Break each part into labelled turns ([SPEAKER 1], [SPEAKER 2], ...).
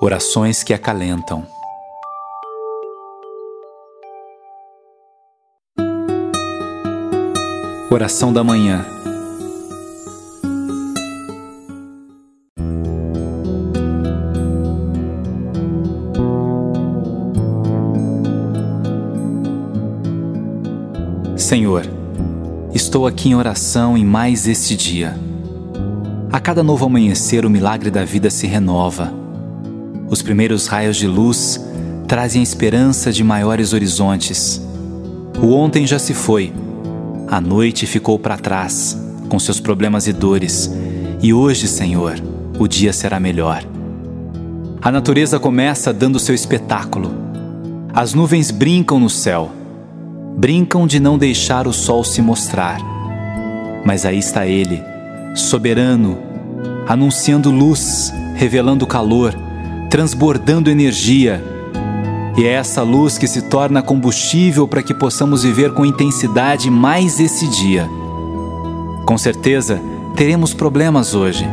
[SPEAKER 1] Orações que acalentam. Oração da manhã. Senhor, estou aqui em oração em mais este dia. A cada novo amanhecer, o milagre da vida se renova os primeiros raios de luz trazem a esperança de maiores horizontes. O ontem já se foi, a noite ficou para trás, com seus problemas e dores, e hoje, Senhor, o dia será melhor. A natureza começa dando seu espetáculo. As nuvens brincam no céu, brincam de não deixar o sol se mostrar. Mas aí está ele, soberano, anunciando luz, revelando calor transbordando energia. E é essa luz que se torna combustível para que possamos viver com intensidade mais esse dia. Com certeza, teremos problemas hoje,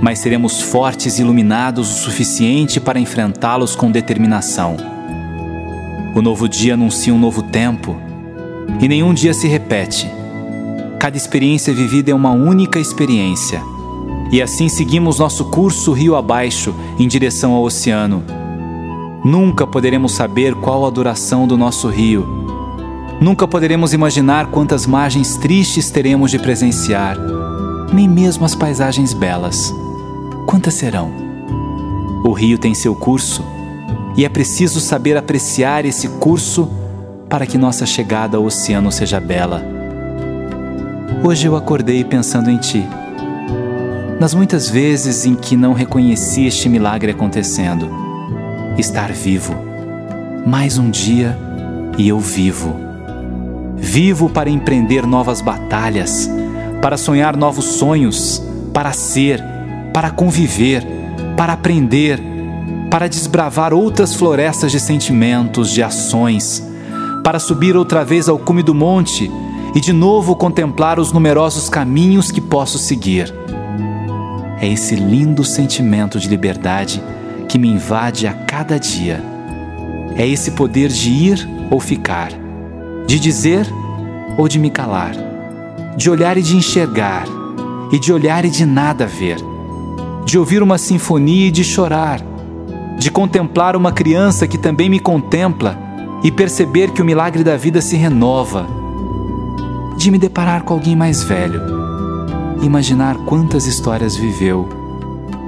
[SPEAKER 1] mas seremos fortes e iluminados o suficiente para enfrentá-los com determinação. O novo dia anuncia um novo tempo, e nenhum dia se repete. Cada experiência vivida é uma única experiência e assim seguimos nosso curso rio abaixo em direção ao oceano. Nunca poderemos saber qual a duração do nosso rio. Nunca poderemos imaginar quantas margens tristes teremos de presenciar, nem mesmo as paisagens belas. Quantas serão? O rio tem seu curso e é preciso saber apreciar esse curso para que nossa chegada ao oceano seja bela. Hoje eu acordei pensando em ti nas muitas vezes em que não reconheci este milagre acontecendo. Estar vivo. Mais um dia e eu vivo. Vivo para empreender novas batalhas, para sonhar novos sonhos, para ser, para conviver, para aprender, para desbravar outras florestas de sentimentos, de ações, para subir outra vez ao cume do monte e de novo contemplar os numerosos caminhos que posso seguir é esse lindo sentimento de liberdade que me invade a cada dia. É esse poder de ir ou ficar, de dizer ou de me calar, de olhar e de enxergar, e de olhar e de nada ver, de ouvir uma sinfonia e de chorar, de contemplar uma criança que também me contempla e perceber que o milagre da vida se renova, de me deparar com alguém mais velho imaginar quantas histórias viveu,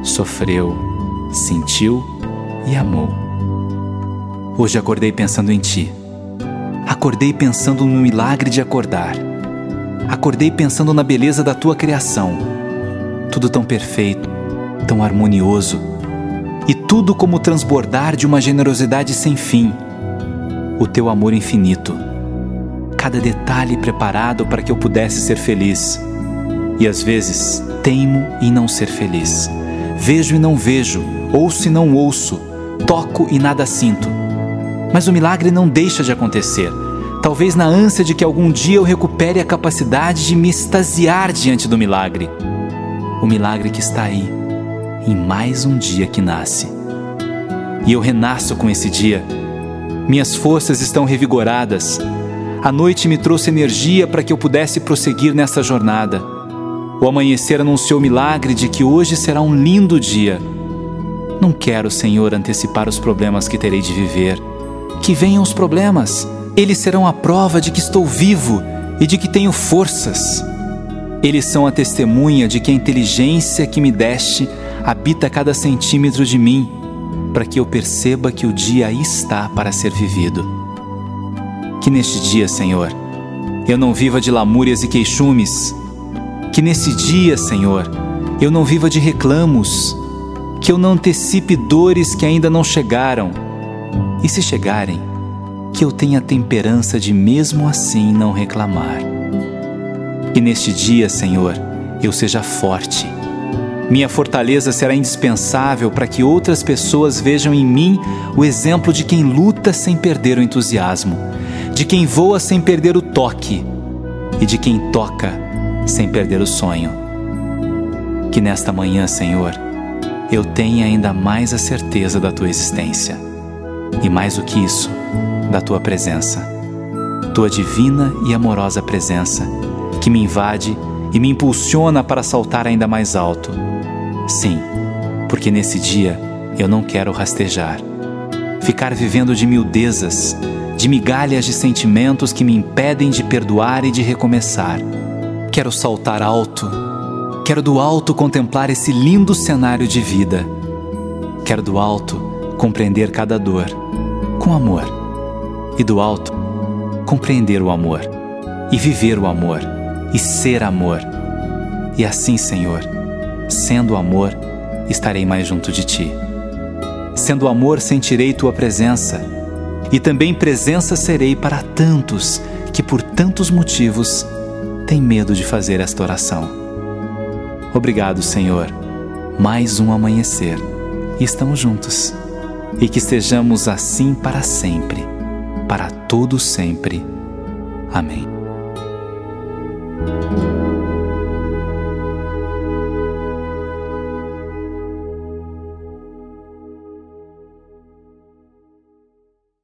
[SPEAKER 1] sofreu, sentiu e amou. Hoje acordei pensando em ti. Acordei pensando no milagre de acordar. Acordei pensando na beleza da tua criação. Tudo tão perfeito, tão harmonioso, e tudo como transbordar de uma generosidade sem fim. O teu amor infinito. Cada detalhe preparado para que eu pudesse ser feliz e às vezes teimo em não ser feliz. Vejo e não vejo, ouço e não ouço, toco e nada sinto. Mas o milagre não deixa de acontecer. Talvez na ânsia de que algum dia eu recupere a capacidade de me extasiar diante do milagre. O milagre que está aí, em mais um dia que nasce. E eu renasço com esse dia. Minhas forças estão revigoradas. A noite me trouxe energia para que eu pudesse prosseguir nessa jornada. O amanhecer anunciou o milagre de que hoje será um lindo dia. Não quero, Senhor, antecipar os problemas que terei de viver. Que venham os problemas, eles serão a prova de que estou vivo e de que tenho forças. Eles são a testemunha de que a inteligência que me deste habita cada centímetro de mim, para que eu perceba que o dia aí está para ser vivido. Que neste dia, Senhor, eu não viva de lamúrias e queixumes, que nesse dia, Senhor, eu não viva de reclamos, que eu não antecipe dores que ainda não chegaram. E se chegarem, que eu tenha temperança de mesmo assim não reclamar. Que neste dia, Senhor, eu seja forte. Minha fortaleza será indispensável para que outras pessoas vejam em mim o exemplo de quem luta sem perder o entusiasmo, de quem voa sem perder o toque e de quem toca sem perder o sonho. Que nesta manhã, Senhor, eu tenha ainda mais a certeza da tua existência. E mais do que isso, da tua presença. Tua divina e amorosa presença, que me invade e me impulsiona para saltar ainda mais alto. Sim, porque nesse dia eu não quero rastejar, ficar vivendo de miudezas, de migalhas de sentimentos que me impedem de perdoar e de recomeçar. Quero saltar alto, quero do alto contemplar esse lindo cenário de vida. Quero do alto compreender cada dor com amor, e do alto compreender o amor, e viver o amor e ser amor. E assim, Senhor, sendo amor, estarei mais junto de ti. Sendo amor, sentirei tua presença, e também presença serei para tantos que por tantos motivos têm medo de fazer esta oração. Obrigado, Senhor. Mais um amanhecer estamos juntos. E que estejamos assim para sempre, para todo sempre. Amém.